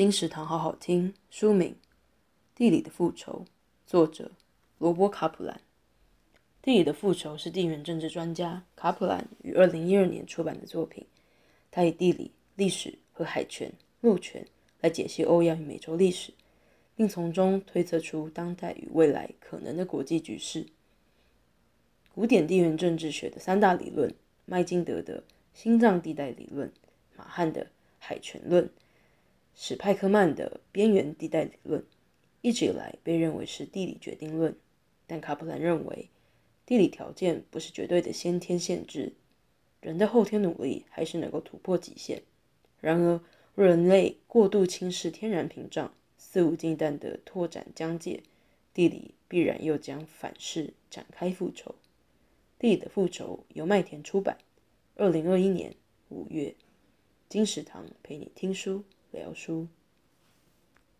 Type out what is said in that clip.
金石堂好好听。书名《地理的复仇》，作者罗伯·卡普兰。《地理的复仇》是地缘政治专家卡普兰于二零一二年出版的作品。他以地理、历史和海权、陆权来解析欧亚与美洲历史，并从中推测出当代与未来可能的国际局势。古典地缘政治学的三大理论：麦金德的心脏地带理论、马汉的海权论。史派克曼的边缘地带理论一直以来被认为是地理决定论，但卡普兰认为，地理条件不是绝对的先天限制，人的后天努力还是能够突破极限。然而，若人类过度轻视天然屏障，肆无忌惮地拓展疆界，地理必然又将反噬展开复仇。地理的复仇由麦田出版，二零二一年五月。金石堂陪你听书。聊书。